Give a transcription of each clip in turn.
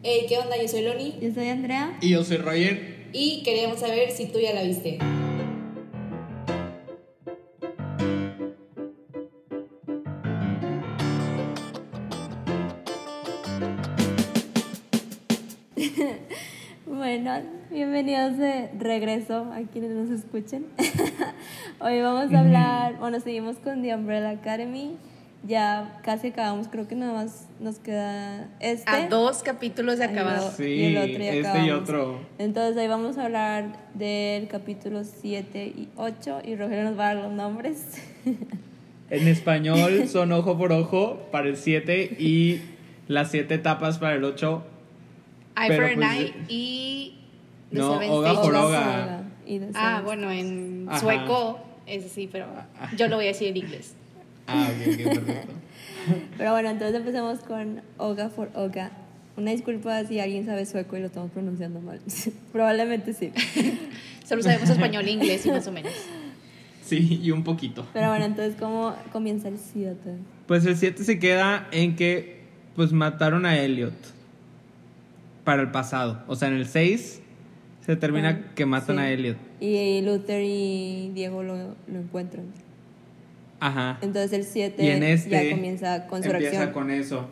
Hey, ¿qué onda? Yo soy Loni Yo soy Andrea. Y yo soy Roger. y queríamos saber si tú ya la viste. Bueno, bienvenidos de regreso a quienes nos escuchen. Hoy vamos a hablar, bueno, seguimos con The Umbrella Academy. Ya casi acabamos, creo que nada más nos queda este. A dos capítulos de no. Sí, y el otro ya este y acabamos. otro. Entonces ahí vamos a hablar del capítulo 7 y 8 y Rogelio nos va a dar los nombres. En español son ojo por ojo para el 7 y las 7 etapas para el 8. Eye Pero for an pues, eye y The no, Oga Stages. por Oga y Ah, bueno, en Ajá. sueco, ese sí, pero yo lo voy a decir en inglés. Ah, ok, ok, perfecto. Pero bueno, entonces empecemos con Oga for Oga. Una disculpa si alguien sabe sueco y lo estamos pronunciando mal. Probablemente sí. Solo sabemos español e inglés y más o menos. Sí, y un poquito. Pero bueno, entonces, ¿cómo comienza el 7? Pues el 7 se queda en que pues mataron a Elliot para el pasado. O sea, en el 6 se termina Ah, que matan sí. a Elliot. Y Luther y Diego lo, lo encuentran. Ajá. Entonces el 7 Y en este ya comienza con su empieza reacción. con eso.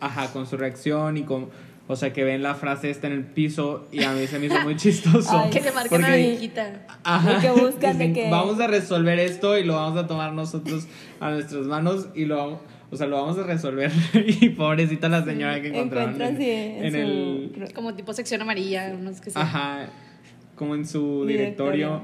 Ajá, con su reacción y con o sea, que ven la frase esta en el piso y a mí se me hizo muy chistoso. Ay, Que se marca Porque- una viejita. Ajá. Y que buscan de Dicen, que- Vamos a resolver esto y lo vamos a tomar nosotros a nuestras manos y lo vamos, o sea, lo vamos a resolver. y pobrecita la señora que encontraron Encuentra, en, sí, en en su el Como tipo sección amarilla, no sé qué sea. ajá, como en su directorio.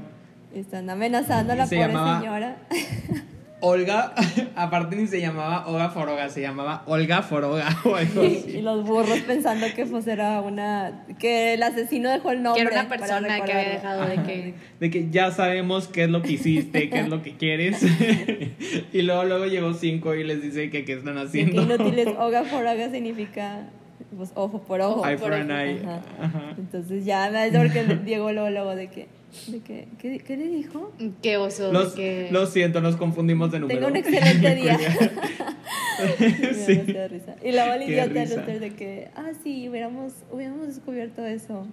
Están amenazando a la Se pobre llamaba- señora. Olga, aparte ni se llamaba Olga Foroga, se llamaba Olga Foroga o algo y los burros pensando que pues era una que el asesino dejó el nombre que era una persona que había dejado de Ajá. que. De que ya sabemos qué es lo que hiciste, qué es lo que quieres. y luego luego llegó cinco y les dice que qué están haciendo. que inútiles oga por oga significa pues ojo por ojo. Eye por for an eye. Ajá. Ajá. Entonces ya me porque Diego luego, luego de que de que ¿qué, qué le dijo? Qué oso. Los- de que... Lo siento, nos confundimos de número. Tengo un excelente día. Sí. demasiada risa. Y luego el idiota de. Luther de que, ah, sí, hubiéramos, hubiéramos descubierto eso.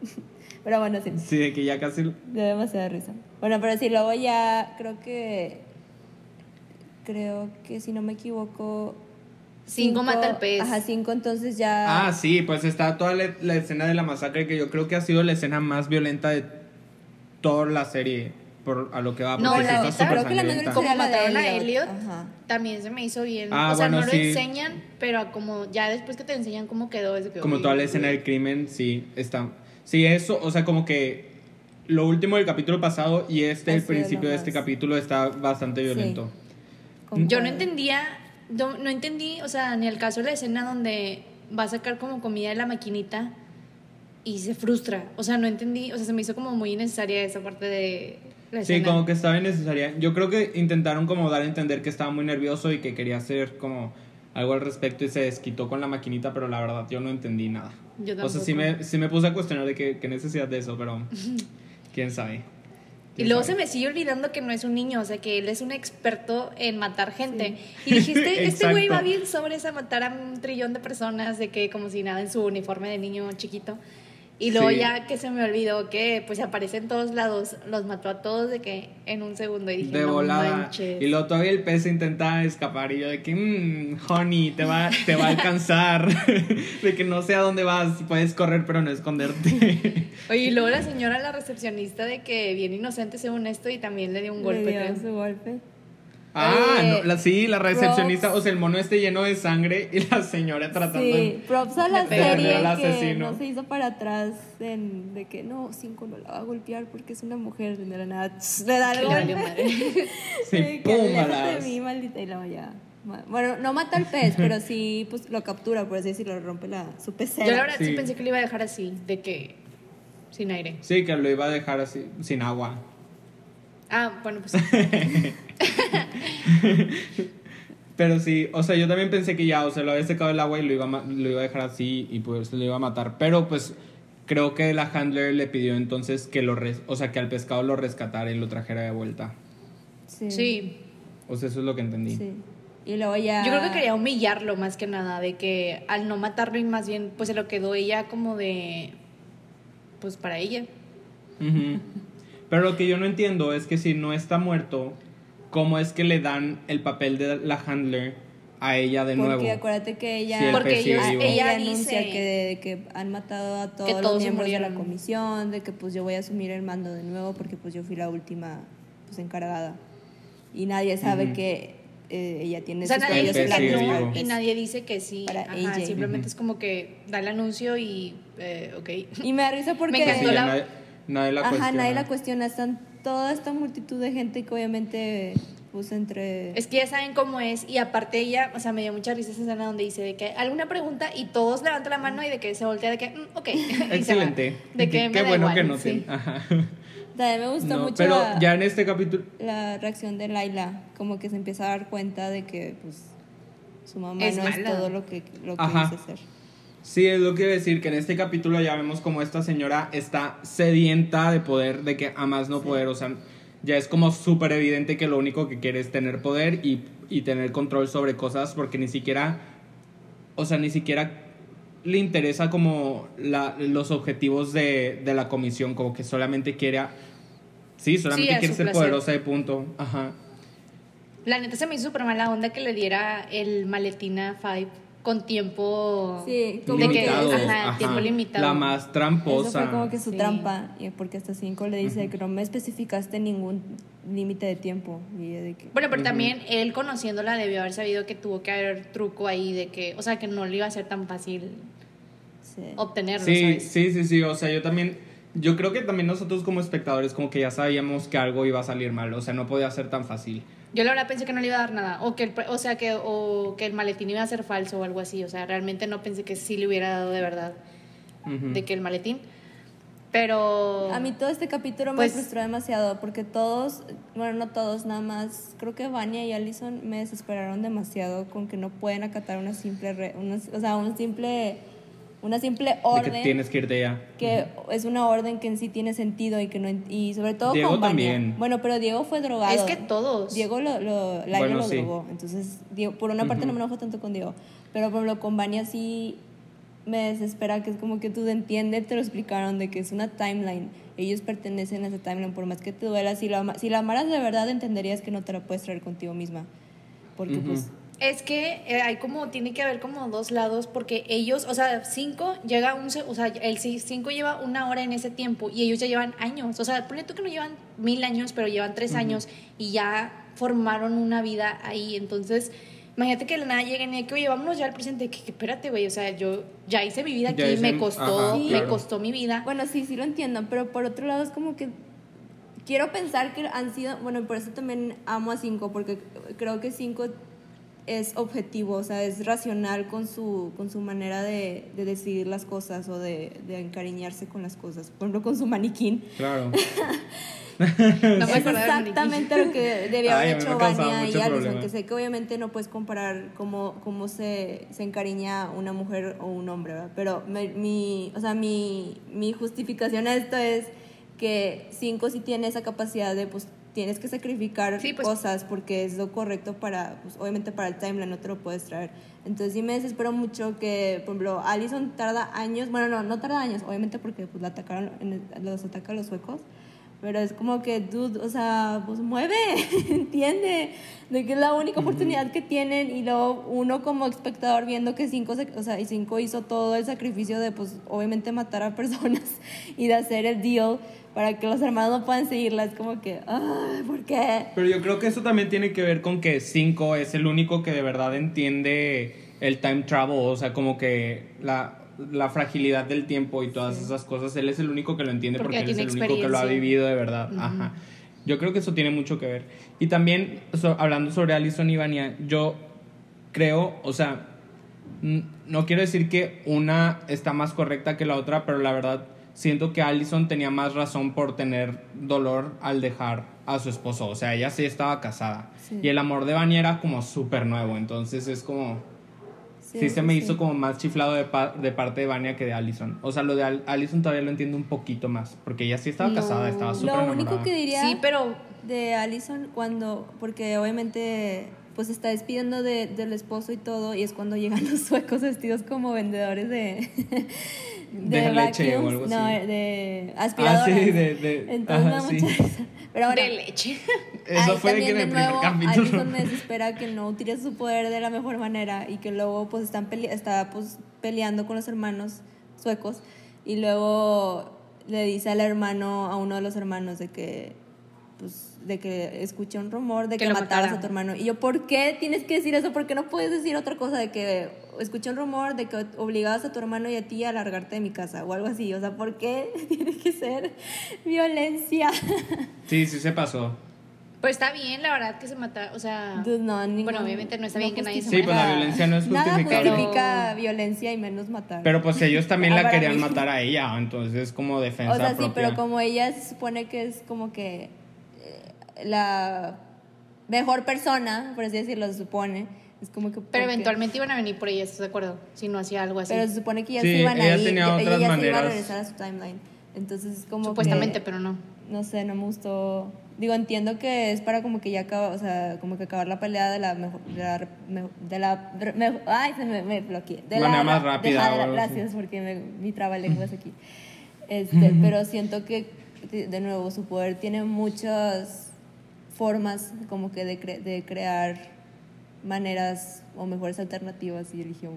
Pero bueno, sí, Sí, de que ya casi. dio demasiada risa. Bueno, pero sí, luego ya creo que, creo que si no me equivoco... Cinco mata al pez. Ajá, cinco, entonces ya... Ah, sí, pues está toda la, la escena de la masacre que yo creo que ha sido la escena más violenta de toda la serie. Por, a lo que va, No, porque sí la está creo que la. Como de mataron a Elliot. Ajá. también se me hizo bien. Ah, o sea, bueno, no sí. lo enseñan, pero como ya después que te enseñan cómo quedó, es de que, Como uy, toda la escena uy. del crimen, sí, está. Sí, eso, o sea, como que lo último del capítulo pasado y este, Ha el principio de este más- capítulo, está bastante Sí. violento. Yo no entendía, no, no entendí, o sea, ni el caso de la escena donde va a sacar como comida de la maquinita y se frustra. O sea, no entendí, o sea, se me hizo como muy innecesaria esa parte de la Sí, escena. como que estaba innecesaria. Yo creo que intentaron como dar a entender que estaba muy nervioso y que quería hacer como algo al respecto y se desquitó con la maquinita, pero la verdad yo no entendí nada. Yo O sea, sí me, sí me puse a cuestionar de qué, qué necesidad de eso, pero quién sabe. Y ¿Quién luego sabe? se me sigue olvidando que no es un niño, o sea, que él es un experto en matar gente. Y dije, este este güey va bien sobres a matar a un trillón de personas, de que como si nada en su uniforme de niño chiquito. Y luego Sí. ya que se me olvidó que pues aparece en todos lados, los mató a todos de que en un segundo y dije, de no volada. manches. Y luego todavía el pez intenta escapar y yo de que, mmm, honey, te va, te va a alcanzar. de que no sé a dónde vas, puedes correr pero no esconderte. Oye, y luego la señora, la recepcionista de que bien inocente según esto y también le dio un Le golpe, dio creo. su golpe. Ah, no, la, sí, la recepcionista, props. o sea, el mono este lleno de sangre y la señora tratando Sí, de... props a la de serie al que asesino. no se hizo para atrás en, de que no, cinco no la va a golpear porque es una mujer de la nada tss, le da madre. Sí, de mí, maldita, y ma- Bueno, no mata al pez, pero sí pues lo captura, por así decirlo, rompe la, su pecera. Yo la verdad sí. Sí. pensé que le iba a dejar así, de que sin aire. Sí, que lo iba a dejar así, sin agua. Ah, bueno, pues Pero sí, o sea, yo también pensé que ya, o sea, lo había secado el agua y lo iba a, lo iba a dejar así y pues lo iba a matar. Pero pues creo que la handler le pidió entonces que lo, res- o sea, que al pescado lo rescatara y lo trajera de vuelta. Sí. sí. O sea, eso es lo que entendí. sí. Y luego ya... Yo creo que quería humillarlo más que nada, de que al no matarlo y más bien pues se lo quedó ella como de, pues para ella. Ujú. Pero lo que yo no entiendo es que si no está muerto, ¿cómo es que le dan el papel de la handler a ella de Porque nuevo? acuérdate que ella, el Porque ellos- vivo. ella anuncia dice- que, que han matado a todos, Que todos los miembros de la comisión, de que pues yo voy a asumir el mando de nuevo porque pues yo fui la última pues encargada. Y nadie sabe Ujú. que eh, ella tiene O sea, sus nadie dice que no y nadie dice que sí. Para Ajá, AJ. simplemente Ujú. es como que da el anuncio y, eh, ok. Y me da risa porque... Me encantó Sí, la- nadie, la Ajá, cuestiona. nadie la cuestiona. Están toda esta multitud de gente que obviamente, pues entre... Es que ya saben cómo es y aparte ella, o sea, me dio mucha risa esa escena donde dice de que alguna pregunta y todos levantan la mano y de que se voltea de que, mm, ok. Excelente. De que me Qué da bueno igual, que no sí. Ajá. También me gustó No, mucho pero la, ya en este capítulo. la reacción de Laila, como que se empieza a dar cuenta de que pues su mamá Es no es todo lo que, lo que Ajá. dice ser. Sí, es lo que a decir, que en este capítulo ya vemos como esta señora está sedienta de poder, de que a más no poder, o sea, ya es como súper evidente que lo único que quiere es tener poder y, y tener control sobre cosas, porque ni siquiera, o sea, ni siquiera le interesa como la, los objetivos de, de la comisión, como que solamente quiere, a- sí, solamente a quiere ser placer. poderosa de punto, ajá. La neta se me hizo súper mala onda que le diera el maletín a Five con tiempo. Sí, como de que, Limitado, ajá, ajá. tiempo limitado. La más tramposa. Eso fue como que su Sí. trampa, porque hasta 5 le dice que no me especificaste ningún límite de tiempo. Y de que, Bueno, pero Ujú. también él conociéndola debió haber sabido que tuvo que haber truco ahí de que, o sea, que no le iba a ser tan fácil sí. obtenerlo, Sí, ¿sabes? sí, sí, sí, o sea, yo también, yo creo que también nosotros como espectadores como que ya sabíamos que algo iba a salir mal, o sea, no podía ser tan fácil. Yo la verdad pensé que no le iba a dar nada, o que el, o sea, que, o que el maletín iba a ser falso o algo así, o sea, realmente no pensé que sí le hubiera dado de verdad, de que el maletín, pero... A mí todo este capítulo Pues- me frustró demasiado porque todos, bueno, no todos, nada más, creo que Vania y Allison me desesperaron demasiado con que no pueden acatar una simple, re- una- o sea, un simple, una simple De orden. que tienes que irte ya. que es una orden que en sí tiene sentido y que no y sobre todo Diego con también. Bueno, pero Diego fue drogado. Es que todos. Diego lo, lo, Laila Bueno, lo sí. drogó. Entonces, Diego- por una parte Ujú. no me enojo tanto con Diego, pero por ejemplo con Vania sí me desespera que es como que tú entiendes, te lo explicaron de que es una timeline. Ellos pertenecen a esa timeline, por más que te duela. Si la, si la amaras de verdad, entenderías que no te la puedes traer contigo misma. Porque Ujú. pues Es que eh, hay como, tiene que haber como dos lados, porque ellos, o sea, cinco llega un, se- o sea, el ci- cinco lleva una hora en ese tiempo y ellos ya llevan años. O sea, ponle tú que no llevan mil años, pero llevan tres años y ya formaron una vida ahí. Entonces, imagínate que de la nada lleguen y que, oye, vámonos ya al presente. Que, que espérate, güey, o sea, yo ya hice mi vida aquí, hice- me costó, ajá, me claro. costó mi vida. Bueno, sí, sí lo entiendo, pero por otro lado es como que quiero pensar que han sido, bueno, por eso también amo a Cinco, porque creo que Cinco es objetivo, o sea, es racional con su, con su manera de, de decidir las cosas o de, de encariñarse con las cosas. Por ejemplo, con su maniquín. Claro. No es exactamente lo que debía haber hecho Vania y problema. que sé que obviamente no puedes comparar cómo, cómo se, se encariña una mujer o un hombre, ¿verdad? Pero me- mi, o sea, mi, mi justificación a esto es que Cinco sí tiene esa capacidad de, pues, tienes que sacrificar Sí, pues- cosas porque es lo correcto para, pues, obviamente para el timeline no te lo puedes traer. Entonces sí me desespero mucho que, por ejemplo, Allison tarda años, bueno, no, no tarda años, obviamente porque pues la atacaron, en el- los atacan los suecos, pero es como que, dude, o sea, pues mueve, entiende, de que es la única oportunidad que tienen y luego uno como espectador viendo que cinco, o sea, y cinco hizo todo el sacrificio de, pues, obviamente matar a personas y de hacer el deal para que los hermanos no puedan seguirla, es como que, ay, ¿por qué? Pero yo creo que eso también tiene que ver con que 5 es el único que de verdad entiende el time travel, o sea, como que la, la fragilidad del tiempo y todas esas cosas, él es el único que lo entiende Porque porque, él es el único que lo ha vivido de verdad. Ajá. Yo creo que eso tiene mucho que ver. Y también, so- hablando sobre Alison y Vania, yo creo, o sea, no quiero decir que una está más correcta que la otra, pero la verdad siento que Allison tenía más razón por tener dolor al dejar a su esposo. O sea, ella sí estaba casada. Sí. Y el amor de Vania era como súper nuevo. Entonces es como... Sí, se me sí, hizo como más chiflado de, pa- de parte de Vania que de Allison. O sea, lo de Al- Allison todavía lo entiendo un poquito más. Porque ella sí estaba No. casada, estaba súper Lo enamorada. único que diría Sí, pero de Allison cuando, porque obviamente pues se está despidiendo de, del esposo y todo, y es cuando llegan los suecos vestidos como vendedores de... De leche o algo no, así. de aspiradoras. Ah, sí, de- de- Entonces me ajá, sí. Pero bueno, de leche. Eso Ahí fue de que también en el de primer nuevo, capítulo. Alison desespera que no utilice su poder de la mejor manera y que luego pues están pele está pues peleando con los hermanos suecos y luego le dice al hermano a uno de los hermanos de que pues de que escuché un rumor de Que que, mataras a tu hermano y yo ¿por qué tienes que decir eso? ¿Por qué no puedes decir otra cosa de que escuché un rumor de que obligabas a tu hermano y a ti a largarte de mi casa o algo así? O sea, ¿por qué tiene que ser violencia? Sí, sí se pasó. Pues está bien, la verdad, que se mata. O sea. Dude, no, ningún- Bueno, obviamente no está bien que nadie se Sí, pues la violencia no es Nada justificable. justifica violencia y menos matar. Pero pues ellos también la querían mí. matar a ella, entonces como defensa o sea, sí, pero como ella se supone que es como que eh, la mejor persona, por así decirlo, se supone, es como que... Pero eventualmente iban a venir por ella, ¿estás de acuerdo? Si no hacía algo así. Pero se supone que ya Sí, se iban ella a ir, tenía ya- otras ella ya se iba a maneras. regresar a su timeline. Entonces es como Supuestamente, que- pero no. No sé, no me gustó. Digo, entiendo que es para como que ya acaba, o sea, como que acabar la pelea de la mejor, de la, de la ay, se me, me bloqueé. De Manera la, más de rápida la- gracias, porque me, mi trabalenguas aquí. Este, pero siento que, de de nuevo, su poder tiene muchas formas como que de, cre- de crear maneras o mejores alternativas y eligió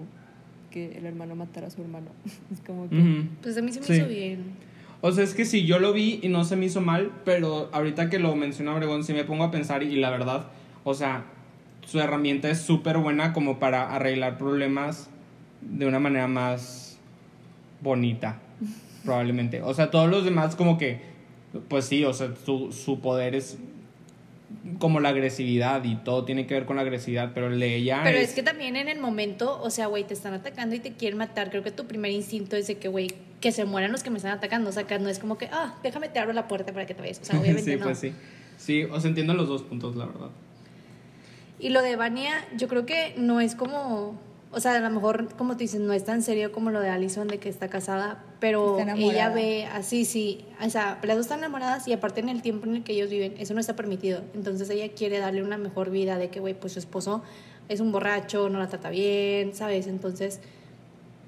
que el hermano matara a su hermano. es como que... Pues a mí se me Sí. hizo bien. O sea, es que sí, yo lo vi y no se me hizo mal, pero ahorita que lo menciona Obregón, sí me pongo a pensar y la verdad, o sea, su herramienta es súper buena como para arreglar problemas de una manera más bonita, probablemente. O sea, todos los demás como que, pues sí, o sea, su, su poder es como la agresividad y todo tiene que ver con la agresividad, pero el de ella Pero es que también en el momento, o sea, güey, te están atacando y te quieren matar. Creo que tu primer instinto es de que, güey, que se mueran los que me están atacando. O sea, que no es como que, ah, déjame te abro la puerta para que te vayas. O sea, obviamente sí, no. pues sí. Sí, o sea, entiendo los dos puntos, la verdad. Y lo de Vania, yo creo que no es como, o sea, a lo mejor, como tú dices, no es tan serio como lo de Allison de que está casada, pero Está ella ve así, sí, o sea, las dos están enamoradas y aparte en el tiempo en el que ellos viven, eso no está permitido. Entonces ella quiere darle una mejor vida de que, güey, pues su esposo es un borracho, no la trata bien, ¿sabes? Entonces,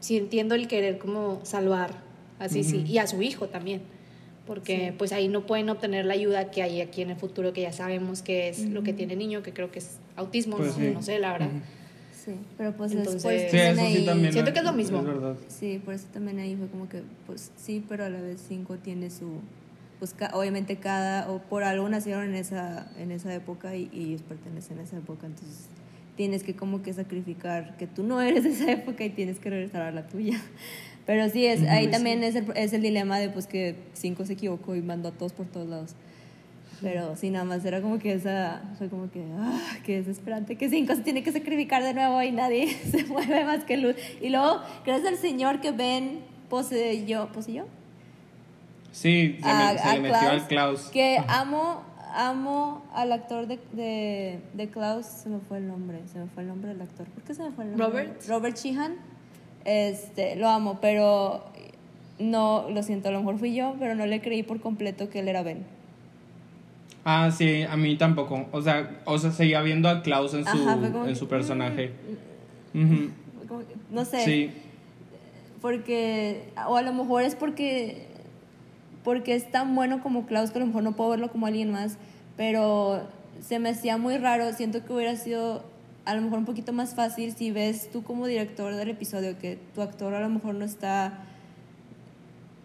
sí entiendo el querer como salvar, así sí, y a su hijo también. Porque Sí. pues ahí no pueden obtener la ayuda que hay aquí en el futuro, que ya sabemos que es lo que tiene el niño, que creo que es autismo, Pues no, sí. no sé, la verdad. Ujú. Sí, pero pues Entonces- después Sí, también eso sí ahí- también. Siento que es lo mismo. verdad. Sí, por eso también ahí fue como que, pues sí, pero a la vez cinco tiene su, pues ca- obviamente cada, o por algo nacieron en esa, en esa época y, y ellos pertenecen a esa época, entonces tienes que como que sacrificar que tú no eres de esa época y tienes que regresar a la tuya. Pero sí, es, ahí también es el, es el dilema de pues que cinco se equivocó y mandó a todos por todos lados. Pero sí, nada más era como que esa, fue como que, ah, qué desesperante, que cinco se tiene que sacrificar de nuevo y nadie se mueve más que luz. Y luego, gracias al Señor que Ben poseyó, ¿poseyó? Sí, se, A- me- se a le metió Klaus, al Klaus. Que amo, amo al actor de, de, de Klaus, se me fue el nombre, se me fue el nombre del actor. ¿Por qué se me fue el nombre? Robert. Robert Sheehan. Este, lo amo, pero no, lo siento, a lo mejor fui yo, pero no le creí por completo que él era Ben. Ah, sí, a mí tampoco. O sea, o sea seguía viendo a Klaus en su, Ajá, en que, su personaje. mm, como que- no sé. Sí, porque o a lo mejor es porque porque es tan bueno como Klaus que a lo mejor no puedo verlo como alguien más pero se me hacía muy raro siento que hubiera sido a lo mejor un poquito más fácil si ves tú como director del episodio que tu actor a lo mejor no está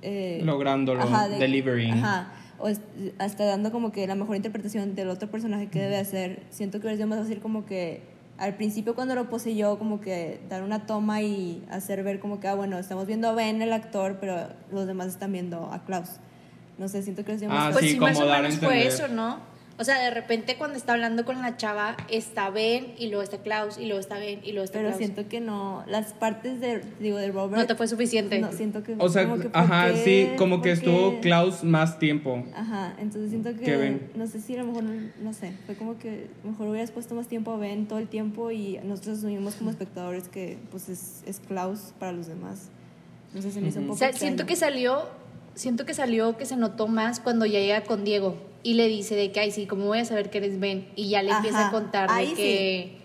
eh, lográndolo, ajá, de- delivering. ajá, o es- hasta dando como que la mejor interpretación del otro personaje que debe hacer. Siento que hubiera sido más fácil como que al principio cuando lo poseyó como que dar una toma y hacer ver como que, ah, bueno, estamos viendo a Ben, el actor, pero los demás están viendo a Klaus. No sé, siento que hubiera sido Ah, más Pues sí, sí, más como o menos fue eso, ¿no? O sea, de repente cuando está hablando con la chava, está Ben y luego está Klaus y luego está Ben y luego está Pero Klaus. siento que no, las partes de, digo, de Robert... No te fue suficiente. No, siento que... O sea, como que, ¿por ajá, qué? sí, como que ¿Por estuvo qué? Klaus más tiempo. Ajá, entonces siento que, Que Ben. no sé si a lo mejor, no sé, fue como que mejor hubieras puesto más tiempo a Ben todo el tiempo y nosotros asumimos como espectadores que pues es, es Klaus para los demás. No sé, se me hizo un poco O sea, siento que salió siento que salió, que se notó más cuando ya llega con Diego y le dice de que, ay, sí, ¿cómo voy a saber que eres Ben? Y ya le empieza a contar de ahí que,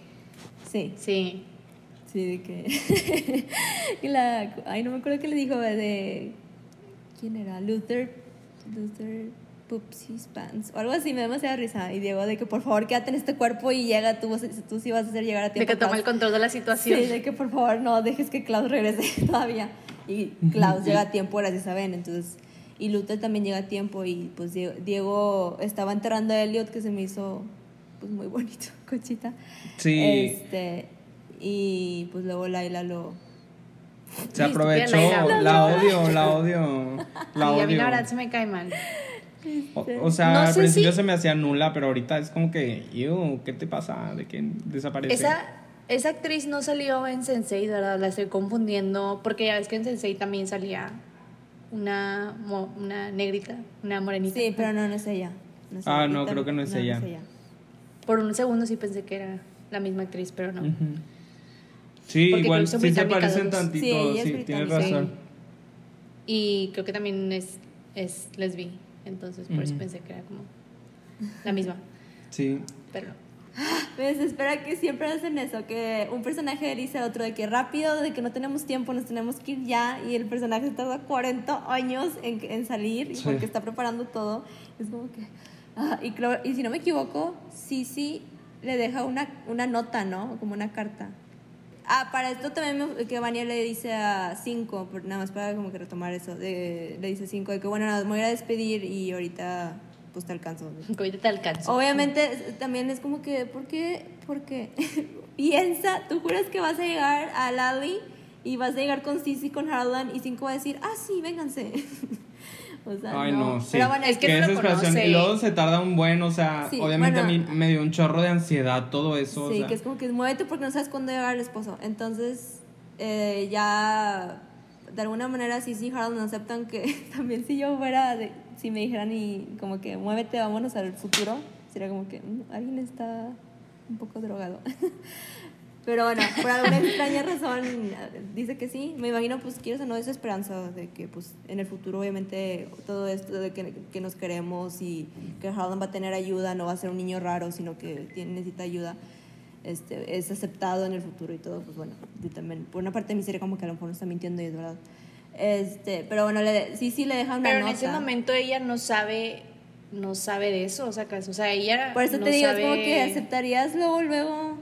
Sí, sí. sí, de que. y la, ay, no me acuerdo qué le dijo de. ¿Quién era? Luther. Luther. Poopsies Pants. O algo así, me da demasiada risa. Y Diego, de que por favor quédate en este cuerpo y llega, tú, tú sí vas a hacer llegar a De tiempo. que toma el control de la situación. Sí, de que por favor no dejes que Klaus regrese todavía. Y Klaus llega a tiempo gracias a Ben, entonces. Y Luther también llega a tiempo y pues Diego, Diego estaba enterrando a Elliot que se me hizo pues muy bonito, cochita. Sí, Este, y pues luego Laila lo... se aprovechó. La odio, la odio. La y a mí odio. la verdad se me cae mal. O, o sea, No al principio si- se me hacía nula, pero ahorita es como que, "Ew, ¿qué te pasa? ¿De que desaparece? Esa, esa actriz no salió en Sensei, ¿verdad? La estoy confundiendo, porque ya ves que en Sensei también salía una, mo- una negrita, una morenita. Sí, pero no, no es ella. No es Ah, ella. no, creo que no es ella. Por un segundo sí pensé que era la misma actriz, pero no. Ujú. Sí, Porque igual sí se parecen tantito, Sí, ella es sí, tienes razón. Y creo que también es, es lesbi, entonces por eso Ujú. pensé que era como la misma, Sí. pero no. Me desespera que siempre hacen eso, que un personaje dice a otro de que rápido, de que no tenemos tiempo, nos tenemos que ir ya, y el personaje tarda 40 años en, en salir, Sí. porque está preparando todo. Es como que... ah, y, y si no me equivoco, sí, sí, le deja una, una nota, ¿no? Como una carta. Ah, para esto también me- que Vania le dice a Cinco, por- nada más para como que retomar eso, de- le dice Cinco de que bueno, nada, me voy a a despedir y ahorita pues te alcanzo. Que ahorita te alcanzo. Obviamente también es como que, ¿por qué? Porque piensa, tú juras que vas a llegar a Lally y vas a llegar con Sissy, con Harlan y Cinco va a decir, ah, sí, vénganse. o sea, Ay, no, sí. Pero bueno, Es que Qué no lo. Y luego se tarda un buen, o sea, Sí, obviamente bueno. a mí me dio un chorro de ansiedad todo eso. o Sí, sea. que es como que muévete porque no sabes cuándo llegar el esposo. Entonces, eh, ya de alguna manera sí, sí, Harold aceptan que también si yo fuera, de- si me dijeran y como que muévete, vámonos al futuro, sería como que "Mm, alguien está un poco drogado. Pero bueno, por alguna extraña razón dice que sí. Me imagino, pues, quieres o no, esa esperanza de que, pues, en el futuro, obviamente, todo esto de que, que nos queremos y que Harlan va a tener ayuda, no va a ser un niño raro, sino que tiene, necesita ayuda, este, es aceptado en el futuro y todo. Pues, bueno, yo también, por una parte de mi serie, como que a lo mejor no está mintiendo y es verdad. Este, pero bueno, le, sí, sí le deja una Pero en ese momento ella no sabe, no sabe de eso, o sea, o sea, ella Por eso no te digo, sabe... es como que aceptarías luego, luego.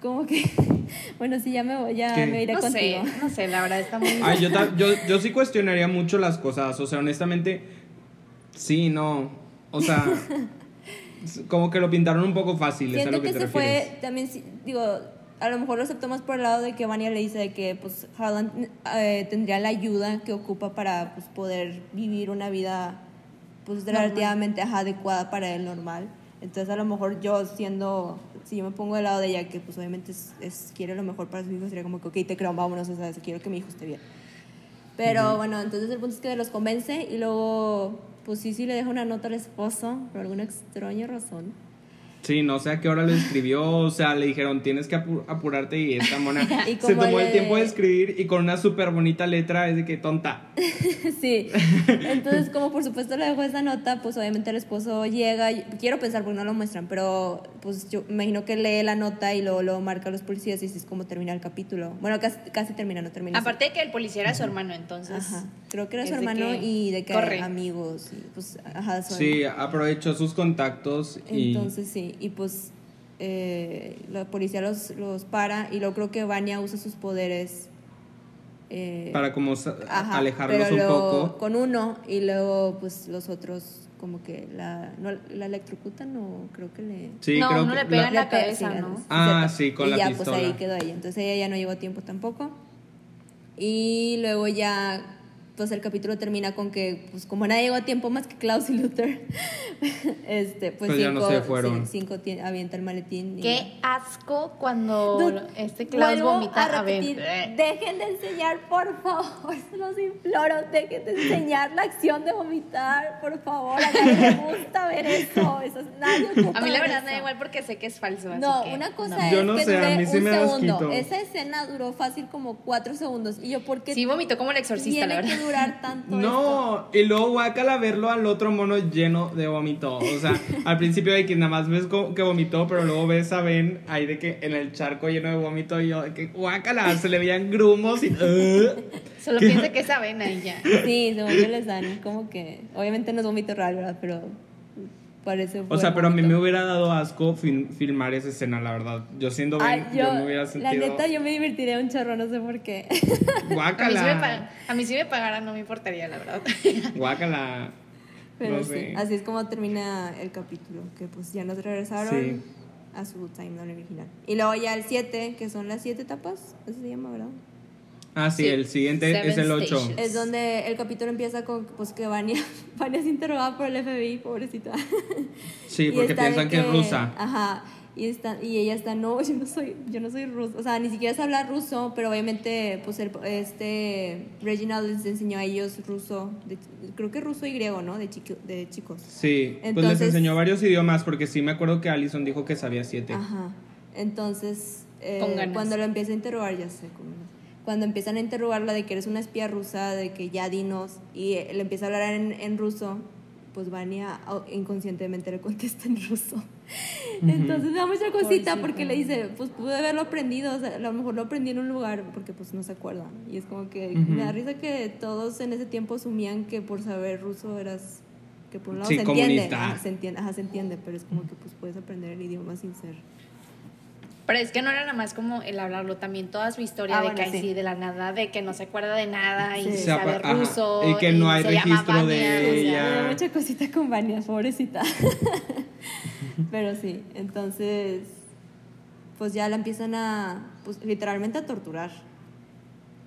Como que. Bueno, sí, ya me voy, ya ¿Qué? me iré No contigo. sé, no sé, la verdad está muy... Ay, yo, ta- yo, yo sí cuestionaría mucho las cosas, o sea, honestamente, sí, no, o sea, como que lo pintaron un poco fácil, es a Siento lo que, que te se refieres. fue, también, digo, a lo mejor lo aceptó más por el lado de que Vania le dice de que, pues, Harlan eh, tendría la ayuda que ocupa para, pues, poder vivir una vida, pues, relativamente ajá, adecuada para él, normal. Entonces, a lo mejor yo siendo, si yo me pongo del lado de ella, que, pues, obviamente es, es- quiere lo mejor para su hijo, sería como que, ok, te creo, vámonos, o sea, quiero que mi hijo esté bien. Pero bueno, entonces el punto es que los convence y luego, pues sí, sí le deja una nota al esposo por alguna extraña razón. Sí, no sé a qué hora lo escribió, o sea, le dijeron, tienes que apu- apurarte y esta mona Y se tomó le- el tiempo de escribir y con una súper bonita letra, es de que tonta. Sí, entonces como por supuesto le dejó esa nota, pues obviamente el esposo llega, quiero pensar porque no lo muestran, pero pues yo me imagino que lee la nota y luego lo marca a los policías y así es como termina el capítulo. Bueno, casi, casi termina, no termina. Aparte de que el policía era su hermano, entonces... Ajá, creo que era es su hermano que y de que corre. amigos, y pues ajá, son- Sí, aprovechó sus contactos y... Entonces sí, y pues eh, la policía los, los para y luego creo que Vania usa sus poderes. eh, para como ajá, alejarlos pero un luego poco. Con uno y luego pues los otros como que la, no, la electrocutan o creo que le... Sí, no, creo uno que le pega en la pe- cabeza, sí, ¿no? Ah, cierto. sí, con y la ya, pistola. pues ahí quedó ella. Entonces ella ya no llevó tiempo tampoco. Y luego ya, pues el capítulo termina con que, pues como nadie llegó a tiempo más que Klaus y Luther, este, pues, Pues ya no cinco, se fueron. sí, cinco ti- avienta el maletín. y- Qué asco cuando Dude, este Klaus vomita a repetir, dejen de enseñar, por favor, se los imploro, dejen de enseñar la acción de vomitar, por favor, a nadie le gusta ver eso, eso es- nadie A mí la ver verdad eso. me da igual porque sé que es falso. así No, que una cosa no. es Yo no que sé, a mí sí un me da segundo. Esa escena duró fácil como cuatro segundos y yo porque Sí vomitó como el exorcista, la verdad. Durar tanto esto? No, y luego guácala verlo al otro mono lleno de vómito. O sea, al principio de que nada más ves que vomitó, pero luego ves a Ben ahí de que en el charco lleno de vómito y yo de que guácala, se le veían grumos y. Solo piensa que es avena y ya. Sí, según yo les dan como que. Obviamente no es vómito real, ¿verdad? Pero parece. O sea, pero a mí me hubiera dado asco fin- filmar esa escena, la verdad. Yo siendo Ben, Ay, yo, yo, me hubiera sentido. La neta, yo me divertiría un chorro, no sé por qué. A mí, si me Guácala. pag- a mí si me pagaran no me importaría, la verdad. Guácala. Pero No sí, sé. así es como termina el capítulo, que pues ya nos regresaron Sí. a su timeline original. Y luego ya el 7, que son las 7 etapas, así se llama, ¿verdad? Ah, sí, Sí. el siguiente Seven es el 8. Stations. Es donde el capítulo empieza con pues que Vania, Vania es interrogada por el FBI, pobrecita. Sí, porque piensan que es rusa. Ajá. Y, está, y ella está, no, yo no soy, yo no soy ruso. O sea, ni siquiera se habla ruso, pero obviamente, pues el, este Reginald les enseñó a ellos ruso, de- creo que ruso y griego, ¿no? De, chiqui- de chicos. Sí, pues les Entonces- enseñó varios idiomas porque sí me acuerdo que Allison dijo que sabía siete. Ajá. Entonces, eh, cuando lo empieza a interrogar, ya sé, ganas. Cuando empiezan a interrogarla de que eres una espía rusa, de que ya dinos, y le empieza a hablar en, en ruso, pues Vania inconscientemente le contesta en ruso. Entonces me da mucha cosita porque le dice, pues pude haberlo aprendido, o sea, a lo mejor lo aprendí en un lugar porque pues no se acuerda. Y es como que me da risa que todos en ese tiempo asumían que por saber ruso eras, que por un lado Sí, se entiende, ajá, se entiende, ajá, se entiende, pero es como que pues puedes aprender el idioma sin ser. Pero es que no era nada más como el hablarlo, también toda su historia Ah, de bueno, que sí. así de la nada, de que no se acuerda de nada y. Se sabe ajá, ruso. y que no hay se llama registro de Vania, o sea, ella. Mucha cosita con Vania, pobrecita. Pero sí, entonces, pues ya la empiezan a, pues literalmente a torturar.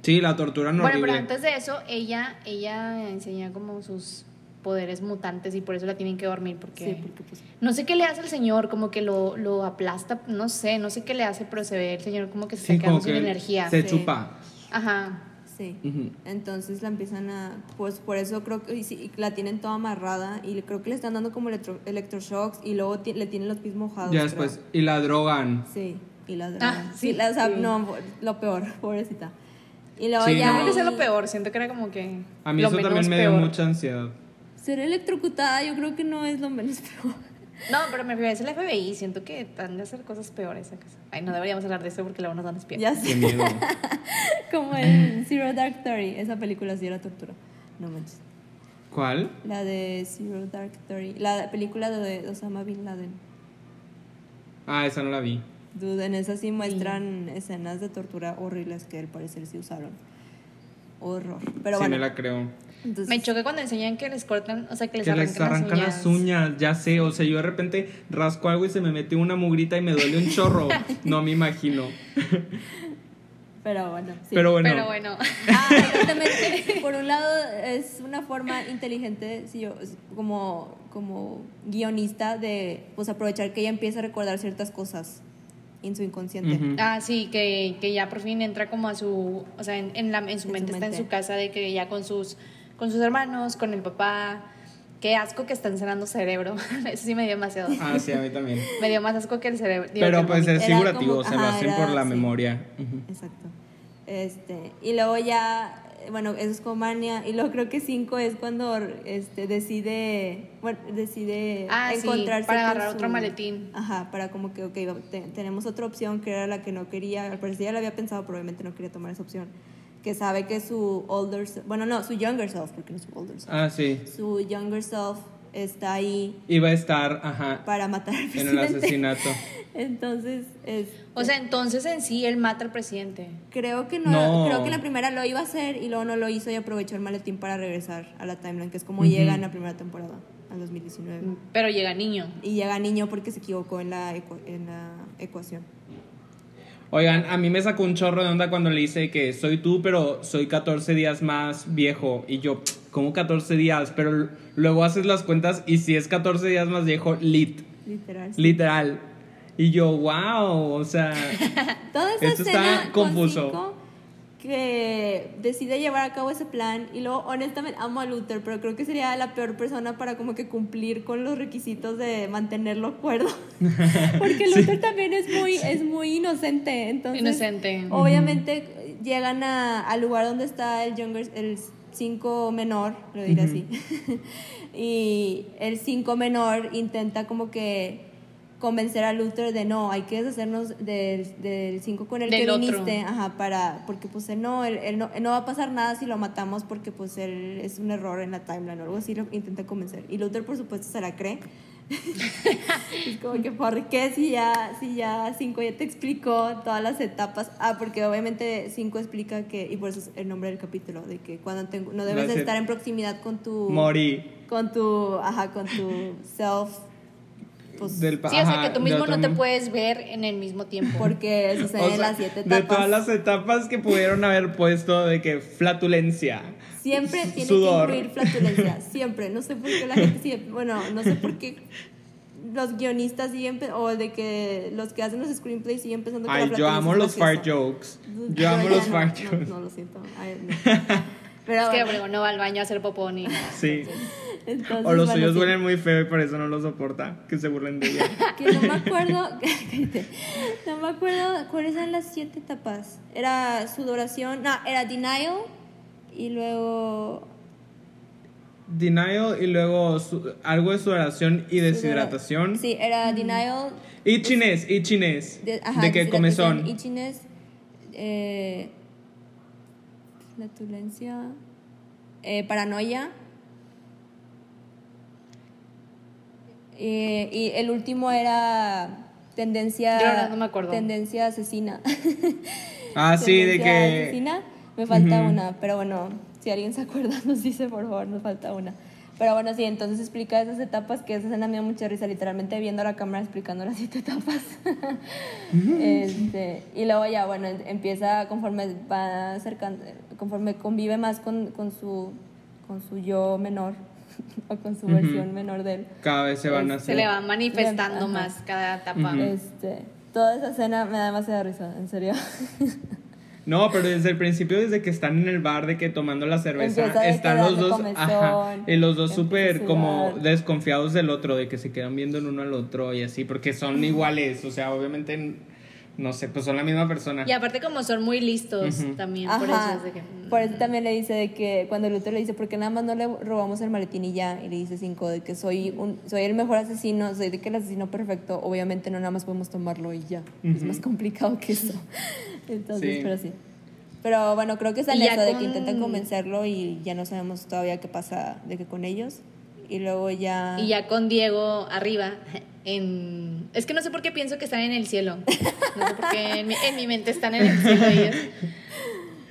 Sí, la tortura no Bueno, pero antes de eso, ella, ella enseña como sus poderes mutantes y por eso la tienen que dormir porque... Sí, porque pues, No sé qué le hace el señor, como que lo, lo aplasta, no sé, no sé qué le hace, pero se ve el señor como que se Sí, está quedando sin energía. se Sí. chupa. Ajá. sí. Ujú. Entonces la empiezan a, pues por eso creo que y sí, la tienen toda amarrada y creo que le están dando como electro, electroshocks y luego le tienen los pies mojados. Ya creo. después, y la drogan. Sí, y la droga. sí, la- o sea, sí. no, lo peor, pobrecita. Y luego Sí, ya... No, que es lo peor, siento que era como que. A mí lo eso también menos me dio peor. mucha ansiedad. Ser electrocutada yo creo que no es lo menos peor. No, pero me refiero a el FBI, siento que han de hacer cosas peores acaso. Ay, no deberíamos hablar de eso porque luego nos dan espías. Ya Qué sé, miedo. como en Zero Dark Thirty, esa película sí era tortura. No manches. ¿Cuál? La de Zero Dark Thirty, la película de Osama Bin Laden. Ah, esa no la vi. Dude, en esa sí muestran escenas de tortura horribles que al parecer sí usaron. Horror. Pero sí, bueno. me la creo. entonces- Me choca cuando enseñan que les cortan, o sea, que les Que arrancan, les arrancan las uñas, ya sé. O sea, yo de repente rasco algo y se me mete una mugrita y me duele un chorro. No me imagino. Pero bueno, sí. Pero bueno. Pero bueno. Ah, exactamente. Por un lado, es una forma inteligente, si yo, como, como guionista, de pues, aprovechar que ella empieza a recordar ciertas cosas en su inconsciente. Ah, sí, que, que ya por fin entra como a su, o sea, en, en la, en su En su mente está en su casa de que ya con sus, con sus hermanos, con el papá, qué asco que están cenando cerebro. Eso sí me dio demasiado. Ah, sí, a mí también. Me dio más asco que el cerebro. digo, Pero pues es figurativo, como- lo ajá, hacen era por la memoria. Exacto. Este, y luego ya, bueno, eso es como Mania. Y luego creo que 5 es cuando este, decide, bueno, decide Ah, sí, encontrarse para con agarrar su- otro maletín. Ajá, para como que, ok, te- tenemos otra opción que era la que no quería, al parecer ya la había pensado, pero obviamente no quería tomar esa opción. Que sabe que su older self, bueno, no, su younger self, porque no es su older self. Ah, sí. Su younger self está ahí Iba a estar, ajá, para matar al en el presidente. asesinato. Entonces, es, O sea, entonces en sí él mata al presidente. creo que no, No. creo que la primera lo iba a hacer y luego no lo hizo y aprovechó el maletín para regresar a la timeline, que es como llega en la primera temporada, al 2019. Pero llega niño. Y llega niño porque se equivocó en la, en la ecuación. Oigan, a mí me sacó un chorro de onda cuando le dice que soy tú, pero soy 14 días más viejo. Y yo, ¿cómo 14 días? Pero luego haces las cuentas y si es 14 días más viejo, lit, Literal. literal. Y yo, wow, o sea, Toda esa Esto está con confuso. Que decide llevar a cabo ese plan y luego honestamente amo a Luther, pero creo que sería la peor persona para como que cumplir con los requisitos de mantenerlo cuerdo. Porque Luther también es muy es muy inocente, entonces Inocente. Obviamente llegan a- al lugar donde está el younger, el 5 menor, lo diré así. y el 5 menor intenta como que convencer a Luther de no, hay que deshacernos del 5 con el Del que otro. viniste, ajá, para, porque pues él no, él, él no, él no va a pasar nada si lo matamos porque pues él es un error en la timeline o algo así, lo intenta convencer. Y Luther por supuesto se la cree. es como que, ¿por qué si ya, si ya 5 ya te explicó todas las etapas? Ah, porque obviamente 5 explica que, y por eso es el nombre del capítulo, de que cuando te- no debes de et- estar en proximidad con tu... Morí. Con tu, ajá, con tu self, pues, Del Sí, o sea, que tú de mismo no te puedes ver en el mismo tiempo. porque sucede O en sea, las siete de etapas. todas las etapas que pudieron haber puesto de que flatulencia. Siempre tiene Sudor. que incluir flatulencia, siempre. No sé por qué la gente sigue, bueno, no sé por qué los guionistas siguen, o de que los que hacen los screenplays siguen pensando que Ay, la yo amo los fart jokes. Yo amo los no, fart no, jokes. No, lo siento. Ay, no. Pero Es que bueno, Obregón no va al baño a hacer popó ni nada. Sí. entonces, O los bueno, suyos sí. huelen muy feo y por eso no los soporta. Que se burlen de ella. Que no me acuerdo, no me acuerdo cuáles eran las siete etapas. Era sudoración, no, era denial y luego Denial y luego su- algo de sudoración y deshidratación. Sí, era denial, Itchiness, itchiness. De, De, ajá, que comezón. itchiness, eh, flatulencia, eh, paranoia. Eh, y el último era tendencia. Yo no me acuerdo. Tendencia asesina. Ah, sí, de Tendencia que. asesina. Me falta Ujú. una, pero bueno, si alguien se acuerda, nos dice por favor, nos falta una. Pero bueno, sí, entonces explica esas etapas, que esa escena me dio mucha risa, literalmente viendo a la cámara explicando las siete etapas. Este, y luego ya, bueno, empieza conforme va acercando, conforme convive más con, con su, con su yo menor, o con su Ujú. versión menor de él. Cada vez se van a Es- Se hacer. le va manifestando Ajá. más cada etapa. Ujú. Este, toda esa escena me da demasiada risa, en serio. No, pero desde el principio, desde que están en el bar de que tomando la cerveza, están los dos, comezón, ajá, y los dos súper como desconfiados del otro, de que se quedan viendo el uno al otro y así, porque son iguales, o sea, obviamente, no sé, pues son la misma persona. Y aparte como son muy listos también, por Ajá. eso es de que... mm. Por eso también le dice de que cuando Luther le dice, ¿por qué nada más no le robamos el maletín y ya? Y le dice cinco, de que soy un, soy el mejor asesino, soy de que el asesino perfecto, obviamente no nada más podemos tomarlo y ya. Es más complicado que eso. Entonces, Sí. pero sí. Pero bueno, creo que es en eso de que intentan convencerlo y ya no sabemos todavía qué pasa de que con ellos. Y luego ya... Y ya con Diego arriba, en... Es que no sé por qué pienso que están en el cielo. No sé por qué en mi, en mi mente están en el cielo ellos.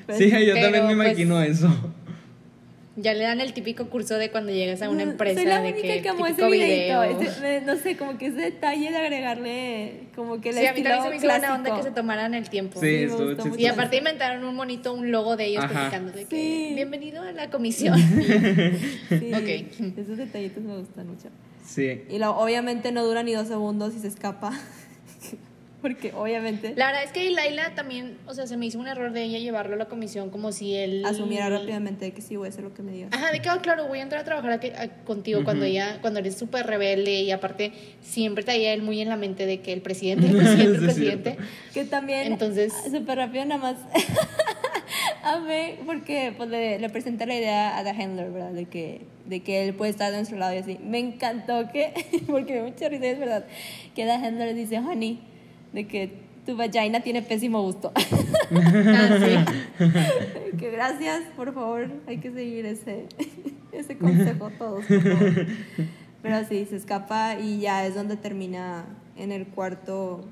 Pues, sí, yo pero, también me pues, imagino eso. Ya le dan el típico curso de cuando llegas a una empresa Soy la de única que que amó ese videito. Ese- no sé, como que ese detalle de agregarle como que el Sí, a mí también se me hizo buena onda que se tomaran el tiempo. Sí, estuvo gustó. Y aparte inventaron un monito, un logo de ellos Ajá. platicando de que Sí. bienvenido a la comisión. Sí, Ok. Esos detallitos me gustan mucho. Sí. Y lo, obviamente no dura ni dos segundos y se escapa. Porque obviamente La verdad es que Laila también, o sea, se me hizo un error de ella llevarlo a la comisión como si él asumiera rápidamente que sí voy a hacer lo que me digas. Ajá, de que, ah, claro, voy a entrar a trabajar aquí- a- contigo cuando ella, cuando eres súper rebelde y aparte siempre traía él muy en la mente de que el presidente, el presidente, el Sí, presidente. Que también, Entonces- súper rápido nada más, amé porque pues, le, le presenté la idea a The Handler, ¿verdad? De que, de que él puede estar de nuestro lado y así. Me encantó que, porque me mucha risa, es verdad, que The Handler dice, honey, de que tu vagina tiene pésimo gusto. Ah, sí. que gracias, por favor, hay que seguir ese, ese consejo todos, por favor. Pero sí, se escapa y ya es donde termina en el cuarto,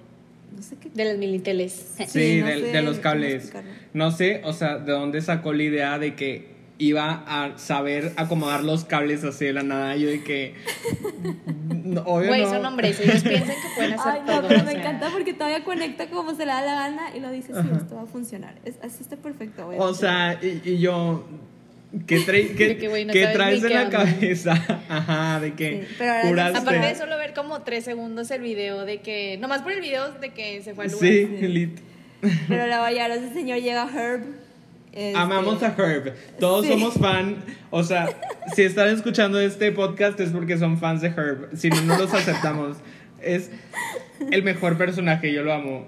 no sé qué. De las militeles. Sí, Sí, no del- sé de los cables. No sé, o sea, de dónde sacó la idea de que iba a saber acomodar los cables así de la nada. Yo de que. no, Güey, no. son hombres, ellos piensan que pueden hacer Ay, no, todo. pero o me sea. encanta porque todavía conecta como se le da la gana y lo dice, sí, esto va a funcionar. Es, así está perfecto, güey. O sea, y, y yo. ¿Qué, trae- qué- De que, no qué traes en qué la onda. cabeza? Ajá, de que. Sí, pero ahora juraste. Aparte de solo ver como tres segundos el video de que, nomás por el video de que se fue al lugar. Sí, Sí. lit. Pero la vaya, ahora ese señor llega Herb. este, Amamos a Herb. Todos Sí. somos fan. O sea, si están escuchando este podcast es porque son fans de Herb. Si no, no los aceptamos. Es el mejor personaje, yo lo amo.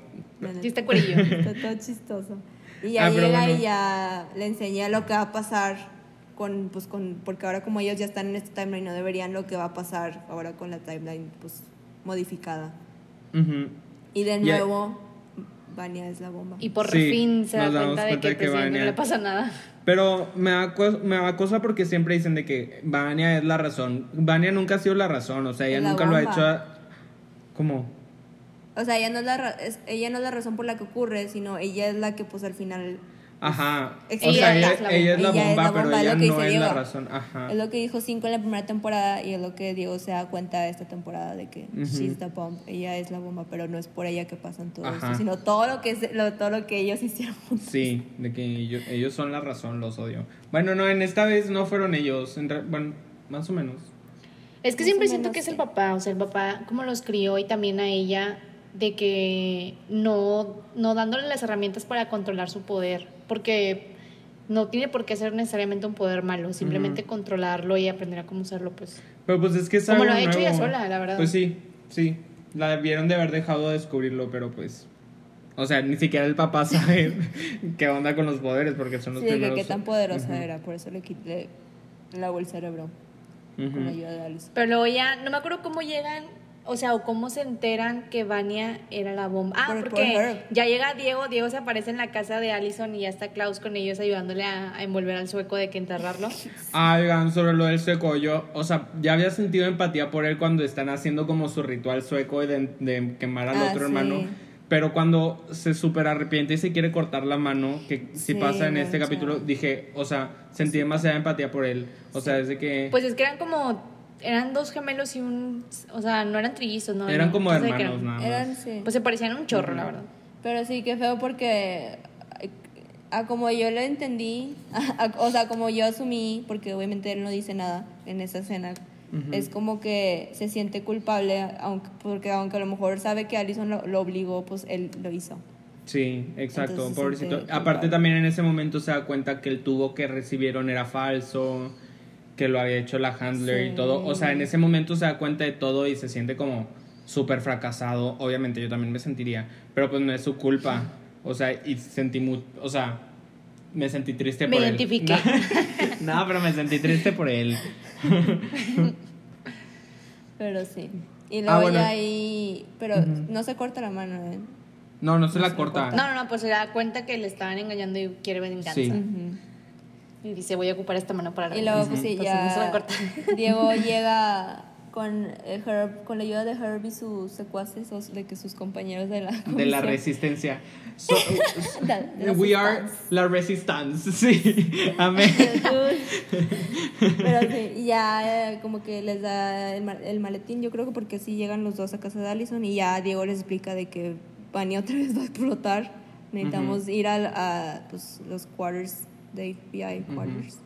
está cuerillo. Está todo chistoso. Y ya Ah, llega bueno. y ya le enseña lo que va a pasar con, pues con, porque ahora como ellos ya están en este timeline no deberían lo que va a pasar ahora con la timeline pues modificada. Ujú. Y de nuevo, Vania es la bomba. Y por Sí, fin se da cuenta de cuenta que que presidente no le pasa nada. Pero me da, me da cosa porque siempre dicen de que Vania es la razón. Vania nunca ha sido la razón, o sea, ella la nunca lo ha bomba. hecho. a- ¿Cómo? O sea, ella no, es la, ella no es la razón por la que ocurre, sino ella es la que pues al final Ajá. O sea, es ella, la ella es la bomba. Ella es bomba, la pero bomba, ella no es la razón. Ajá. Es lo que dijo Cinco en la primera temporada y es lo que Diego se da cuenta de esta temporada de que Ujú. she's the bomb, ella es la bomba, pero no es por ella que pasan todo Ajá. esto, sino todo lo que es- lo, todo lo que ellos hicieron. juntos. Sí, de que ellos, ellos son la razón, los odio. Bueno, no, en esta vez no fueron ellos. en re- bueno, más o menos. Es que Más siempre siento que es el papá, o sea, el papá como los crió y también a ella, de que no, no dándole las herramientas para controlar su poder, porque no tiene por qué ser necesariamente un poder malo, simplemente controlarlo y aprender a cómo usarlo, pues. Pero pues es que es Como algo lo ha hecho ella sola, la verdad. Pues sí, sí. La debieron de haber dejado de descubrirlo, pero pues. O sea, ni siquiera el papá sabe qué onda con los poderes, porque son los Sí, primeros. qué tan poderosa era, por eso le quité lavó el cerebro con la ayuda de Alice. Pero luego ya, no me acuerdo cómo llegan, o sea, o cómo se enteran que Vania era la bomba. Ah, Por- por porque ya llega Diego, Diego se aparece en la casa de Allison y ya está Klaus con ellos ayudándole a, a envolver al sueco de que enterrarlo. Ah, oigan, sobre lo del sueco, yo, o sea, ya había sentido empatía por él cuando están haciendo como su ritual sueco de, de quemar al Ah, otro sí. hermano. Pero cuando se súper arrepiente y se quiere cortar la mano, que si Sí, pasa en este capítulo, dije, o sea, sentí demasiada empatía por él. O sea, desde que... Pues es que eran como, eran dos gemelos y un, o sea, no eran trillizos, ¿no? eran como hermanos, eran. nada más. Eran, sí. Pues se parecían un chorro, la verdad. Pero sí, qué feo porque a como yo lo entendí, a- o sea, como yo asumí, porque obviamente él no dice nada en esa escena, es como que se siente culpable, aunque, porque aunque a lo mejor sabe que Allison lo, lo obligó, pues él lo hizo. Sí, exacto, Entonces pobrecito. Aparte culpable. también en ese momento se da cuenta que el tubo que recibieron era falso, que lo había hecho la handler y todo. O sea, en ese momento se da cuenta de todo y se siente como súper fracasado. Obviamente yo también me sentiría, pero pues no es su culpa. O sea, y sentí mucho, o sea, me sentí triste Me por identifiqué. él. no, pero me sentí triste por él. Pero sí. Y Ah, luego bueno. ya ahí, pero no se corta la mano, ¿eh? No, no se No la se la corta. corta. No, no, no, pues se da cuenta que le estaban engañando y quiere venganza. Sí. Ujú. Y dice, voy a ocupar esta mano para la Y luego, pues sí, ya corta. Diego llega con eh, Herb, con la ayuda de Herb y sus secuaces, o de que sus compañeros de la De la comisión- resistencia. So- De- de la we are la resistance. Sí. Amén. Pero sí, ya eh, como que les da el, ma- el maletín, yo creo que porque así llegan los dos a casa de Allison y ya Diego les explica de que Vania otra vez va a explotar. Necesitamos ir al, a pues, los quarters de FBI, quarters,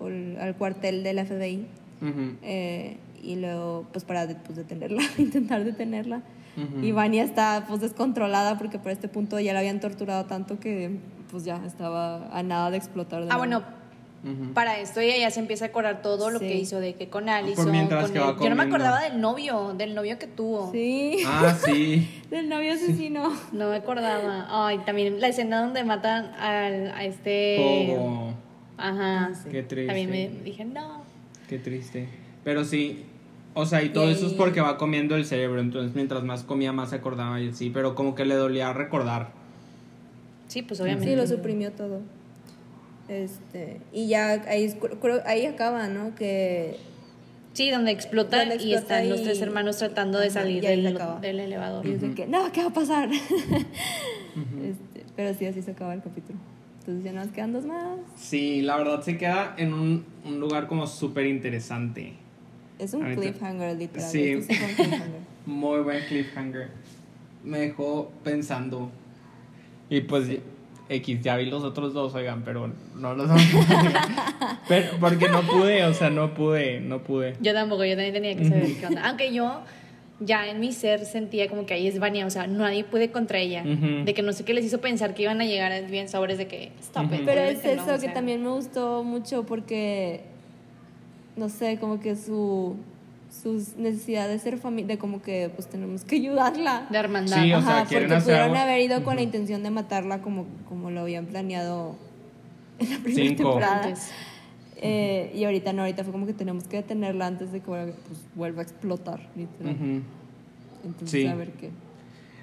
o el- al cuartel del FBI. Ujú, eh, y luego, pues para de- pues, detenerla, intentar detenerla. ujú. Y Vania está pues descontrolada porque por este punto ya la habían torturado tanto que pues ya estaba a nada de explotar. de Ah, nuevo. bueno, Para esto ella ya se empieza a acordar todo lo Sí. que hizo de que con Allison, mientras con que. Yo no me acordaba del novio, del novio que tuvo. Sí, Ah, sí. del novio asesino. No me acordaba. Ay, también la escena donde matan al, a este... Pogo. Ajá. Ah, sí. Qué triste. También me dije, no. Qué triste. Pero sí. O sea, y todo Y eso es porque va comiendo el cerebro. Entonces, mientras más comía, más se acordaba y así. Pero como que le dolía recordar. Sí, pues obviamente. Sí, lo suprimió todo. Este, y ya ahí, creo- ahí acaba, ¿no? Que Sí, donde explota, Donde y están los tres hermanos tratando de salir del, del elevador. y es de que, no, ¿qué va a pasar? Este, pero sí, así se acaba el capítulo. Entonces ya nos quedan dos más. Sí, la verdad se queda en un, un lugar como súper interesante. Es un Ahorita- cliffhanger, literal. Sí. Este sí fue un cliffhanger. Muy buen cliffhanger. Me dejó pensando. Y pues X, ya vi los otros dos, oigan, pero no los vamos a pero Porque no pude, o sea, no pude, no pude. Yo tampoco, yo también tenía que saber qué onda. Aunque yo ya en mi ser sentía como que ahí es Vania, o sea, nadie puede contra ella. De que no sé qué les hizo pensar que iban a llegar bien sobres de que stop it. Pero es no, eso o que sea. también me gustó mucho porque, no sé, como que su, sus necesidades de ser familia, de como que pues tenemos que ayudarla. De hermandad. Sí, o sea, Ajá, porque hacer pudieron algo- haber ido con la Ujú. intención de matarla como, como lo habían planeado en la primera Cinco. temporada. Antes. Eh, y ahorita no, ahorita fue como que tenemos que detenerla antes de que vuelva, pues, vuelva a explotar, literal. Ujú. Entonces, Sí. a ver qué.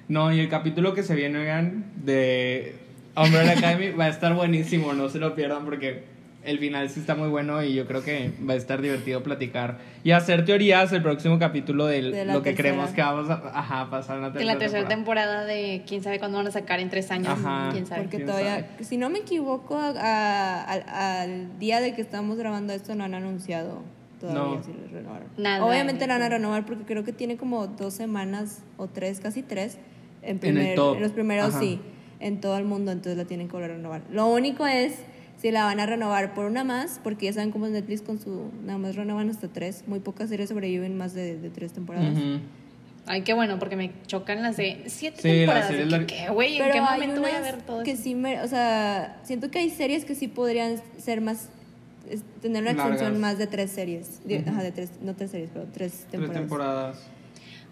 No, y el capítulo que se viene, oigan, de Umbrella Academy va a estar buenísimo, no se lo pierdan porque el final sí está muy bueno y yo creo que va a estar divertido platicar y hacer teorías el próximo capítulo de, lo que tercera. creemos que vamos a ajá, pasar en la tercera la tercera temporada. temporada de quién sabe cuándo van a sacar en tres años. Ajá. Quién sabe. Porque quién todavía, si no me equivoco, a- a- al, al día de que estamos grabando esto no han anunciado todavía No. si les renovaron. Nada. Obviamente la van a renovar porque creo que tiene como dos semanas o tres, casi tres, en, En el primer- top. en los primeros Ajá. sí, en todo el mundo, entonces la tienen que volver a renovar. Lo único es si la van a renovar por una más, porque ya saben cómo es Netflix con su, nada más renovan hasta tres, muy pocas series sobreviven más de, de tres temporadas. Ay, qué bueno, porque me chocan las de siete Sí, temporadas. ¿Qué, güey? ¿En qué momento voy a ver todo que eso? sí me, o sea, siento que hay series que sí podrían ser más es- tener una extensión más de tres series, de- ajá, de tres, no tres series, pero tres Tres temporadas. temporadas.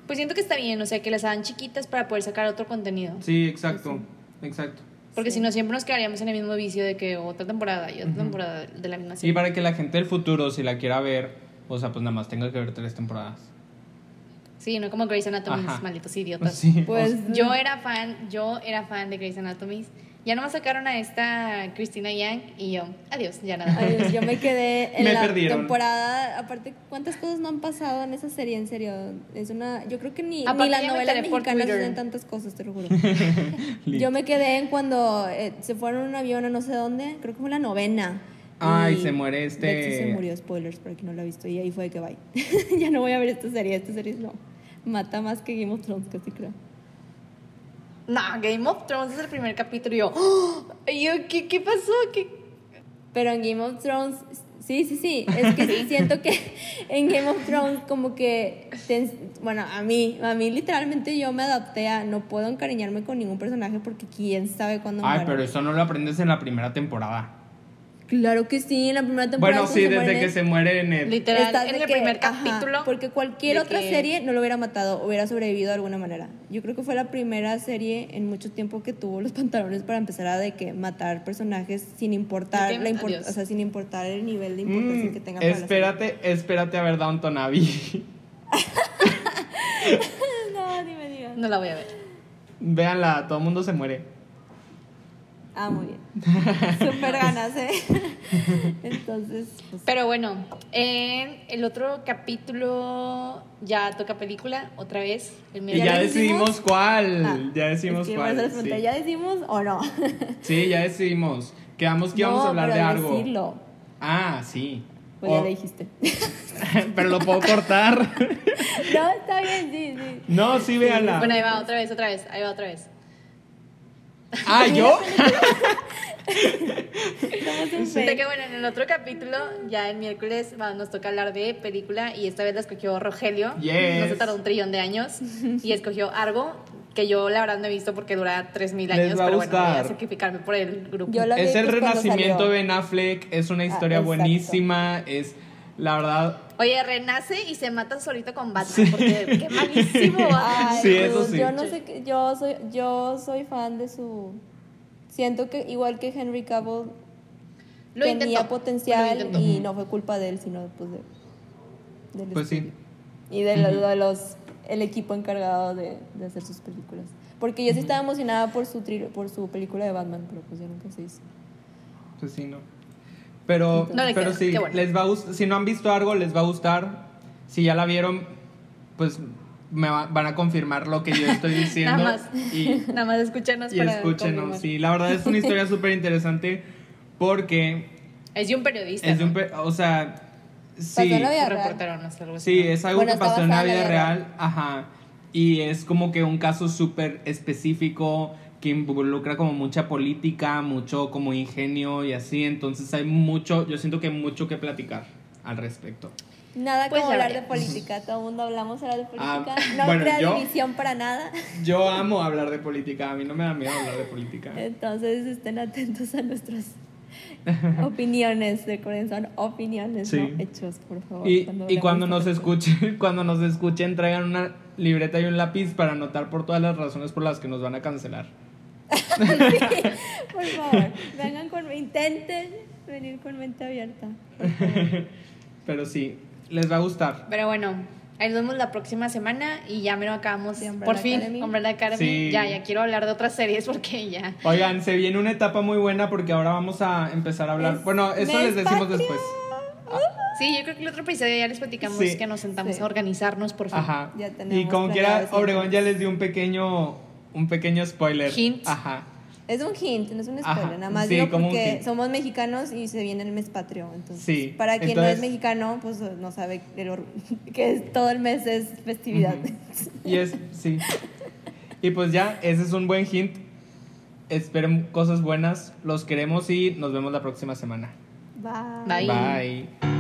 Pues siento que está bien, o sea, que las hagan chiquitas para poder sacar otro contenido. Sí, exacto. Exacto. Porque Sí. si no, siempre nos quedaríamos en el mismo vicio de que otra temporada y otra temporada de la misma Y serie. para que la gente del futuro, si la quiera ver, o sea, pues nada más tenga que ver tres temporadas. Sí, no como Grey's Anatomy, malditos idiotas. Sí, Pues Yo era fan, yo era fan de Grey's Anatomy. Ya nomás sacaron a esta Christina Yang y yo, adiós, ya nada. Ay, Dios, yo me quedé en Me la perdieron. temporada, aparte, ¿cuántas cosas no han pasado en esa serie? En serio, es una, yo creo que ni, Aparte, ni las novelas mexicanas hacen tantas cosas, te lo juro. yo me quedé en cuando eh, se fueron en un avión a no sé dónde, creo que fue la novena. Ay, Y se muere este- Betsy se murió, spoilers, para quien no lo ha visto, y ahí fue que bye. ya no voy a ver esta serie, esta serie no. Mata más que Game of Thrones, casi creo. No, Game of Thrones es el primer capítulo y yo, ¡oh! Y yo, ¿qué, qué pasó? ¿Qué? Pero en Game of Thrones, sí, sí, sí. Es que sí siento que en Game of Thrones como que, te bueno, a mí, a mí literalmente yo me adapté a no puedo encariñarme con ningún personaje porque quién sabe cuándo Ay, pero eso no lo aprendes en la primera temporada. Claro que sí, en la primera temporada. Bueno, sí, se desde mueren que se muere en el... Literal, estás en de el que- primer ajá, capítulo. porque cualquier otra que- serie no lo hubiera matado, hubiera sobrevivido de alguna manera. Yo creo que fue la primera serie en mucho tiempo que tuvo los pantalones para empezar a de que matar personajes sin importar la import- adiós. o sea, sin importar el nivel de importancia Mm, que tenga para la serie. espérate, espérate a ver Downton Abbey. No, ni me digas. No la voy a ver. Véanla, todo el mundo se muere. Ah, muy bien. Súper ganas, ¿eh? Entonces, pues, Pero bueno, en el otro capítulo ya toca película otra vez. El Y ya, ¿Ya lo decidimos cuál. ah, ya decidimos es que cuál. sí. ¿Ya decimos o no? Sí, ya decidimos. Quedamos que íbamos No, a hablar pero de al algo. decirlo, Ah, sí. pues O- ya le dijiste. pero lo puedo cortar. no, está bien, sí, sí. no, sí, véanla. Bueno, ahí va otra vez, otra vez, ahí va otra vez. Ah, ¿yo? De que bueno, en el otro capítulo, ya el miércoles va, nos toca hablar de película y esta vez la escogió Rogelio. Yes. No se tardó un trillón de años y escogió Argo, que yo la verdad no he visto porque dura 3000 Les años, va a pero bueno, voy a sacrificarme por el grupo. Yo la vi es el pues, renacimiento de Ben Affleck. Es una historia exacto. buenísima. Es, la verdad, Oye, renace y se mata solito con Batman, porque qué malísimo. Ay, Sí, eso pues, sí. Yo no sé, qué- yo soy, yo soy fan de su. Siento que igual que Henry Cavill Lo tenía intentó, potencial lo y no fue culpa de él, sino pues de, del Pues sí. Y de, lo- de los el equipo encargado de, de hacer sus películas. Porque yo sí estaba emocionada por su tri- por su película de Batman, pero pues ya nunca se hizo. pues sí, no. Pero, No le pero qué bueno. les va a si no han visto algo, les va a gustar. Si ya la vieron, pues me va- van a confirmar lo que yo estoy diciendo. Nada más. Y, Nada más escúchanos y para escúchenos. confirmar. Sí, la verdad es una historia súper interesante porque Es de un periodista. es de un... ¿no? O sea, Pasó sí. en la vida real. reportero, no sé, algo así. Sí, es algo Bueno, que pasó en la vida la vida real, ajá. Y es como que un caso súper específico que involucra como mucha política, mucho como ingenio y así. Entonces hay mucho, yo siento que hay mucho que platicar al respecto. Nada Pues como hablar de política, todo el mundo hablamos ahora de Ah, política. no bueno, crea yo- división para nada. Yo amo hablar de política, a mí no me da miedo hablar de política. Entonces estén atentos a nuestras opiniones, recuerden, son opiniones, Sí. no hechos, por favor. Y, cuando nos escuchen, cuando nos escuchen, traigan una libreta y un lápiz para anotar por todas las razones por las que nos van a cancelar. Por favor, vengan con, intenten venir con mente abierta. favor. Pero sí, les va a gustar. Pero bueno, ahí nos vemos la próxima semana y ya me lo acabamos. De Umbrella Por fin, Academy. Umbrella Academy. Sí. Ya, ya quiero hablar de otras series porque ya. Oigan, se viene una etapa muy buena porque ahora vamos a empezar a hablar. Es bueno, eso les decimos después. Sí, yo creo que el otro episodio ya les platicamos Sí. que nos sentamos Sí. a organizarnos por fin. Ajá. Ya tenemos Y como quiera. Obregón ya les dio un pequeño, un pequeño spoiler. Hint. Ajá. Es un hint, no es un spoiler, Ajá, nada más sí, digo porque somos mexicanos y se viene el mes patrio. Entonces, Sí, para quien no es mexicano, pues no sabe que es- todo el mes es festividad. Y es, sí. Y pues ya, ese es un buen hint. Esperen cosas buenas, los queremos y nos vemos la próxima semana. Bye. Bye. Bye.